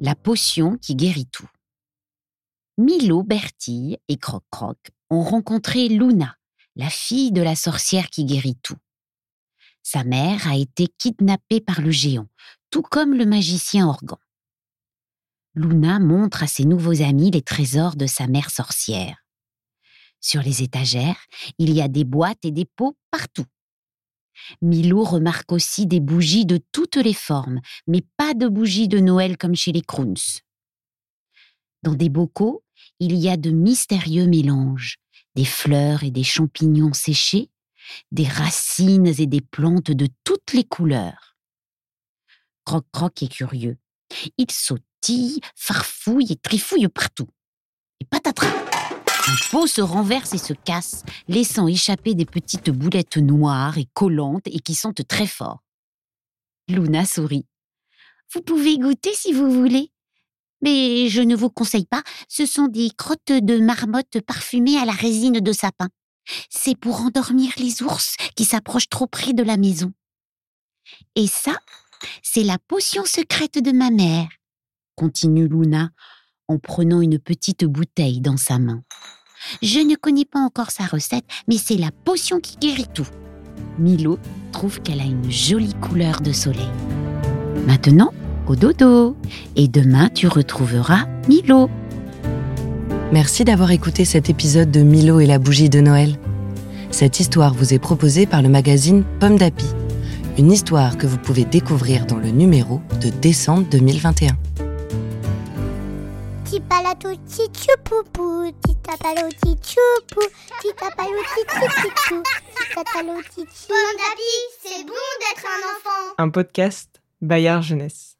La potion qui guérit tout. Milo, Bertille et Croc-Croc ont rencontré Luna, la fille de la sorcière qui guérit tout. Sa mère a été kidnappée par le géant, tout comme le magicien Organ. Luna montre à ses nouveaux amis les trésors de sa mère sorcière. Sur les étagères, il y a des boîtes et des pots partout. Milo remarque aussi des bougies de toutes les formes, mais pas de bougies de Noël comme chez les Crowns. Dans des bocaux, il y a de mystérieux mélanges, des fleurs et des champignons séchés, des racines et des plantes de toutes les couleurs. Croc-Croc est curieux. Il sautille, farfouille et trifouille partout. Et patatras Un pot se renverse et se casse, laissant échapper des petites boulettes noires et collantes et qui sentent très fort. Luna sourit. Vous pouvez goûter si vous voulez. Mais je ne vous conseille pas, ce sont des crottes de marmotte parfumées à la résine de sapin. C'est pour endormir les ours qui s'approchent trop près de la maison. Et ça, c'est la potion secrète de ma mère, continue Luna en prenant une petite bouteille dans sa main. Je ne connais pas encore sa recette, mais c'est la potion qui guérit tout. Milo trouve qu'elle a une jolie couleur de soleil. Maintenant, au dodo. Et demain, tu retrouveras Milo. Merci d'avoir écouté cet épisode de Milo et la bougie de Noël. Cette histoire vous est proposée par le magazine Pomme d'Api. Une histoire que vous pouvez découvrir dans le numéro de décembre 2021. Tipalato tichupupu, titapalo tichupu, titapalo tichichichou, titatalo tichi. Bon d'appui, c'est bon d'être un enfant. Un podcast Bayard Jeunesse.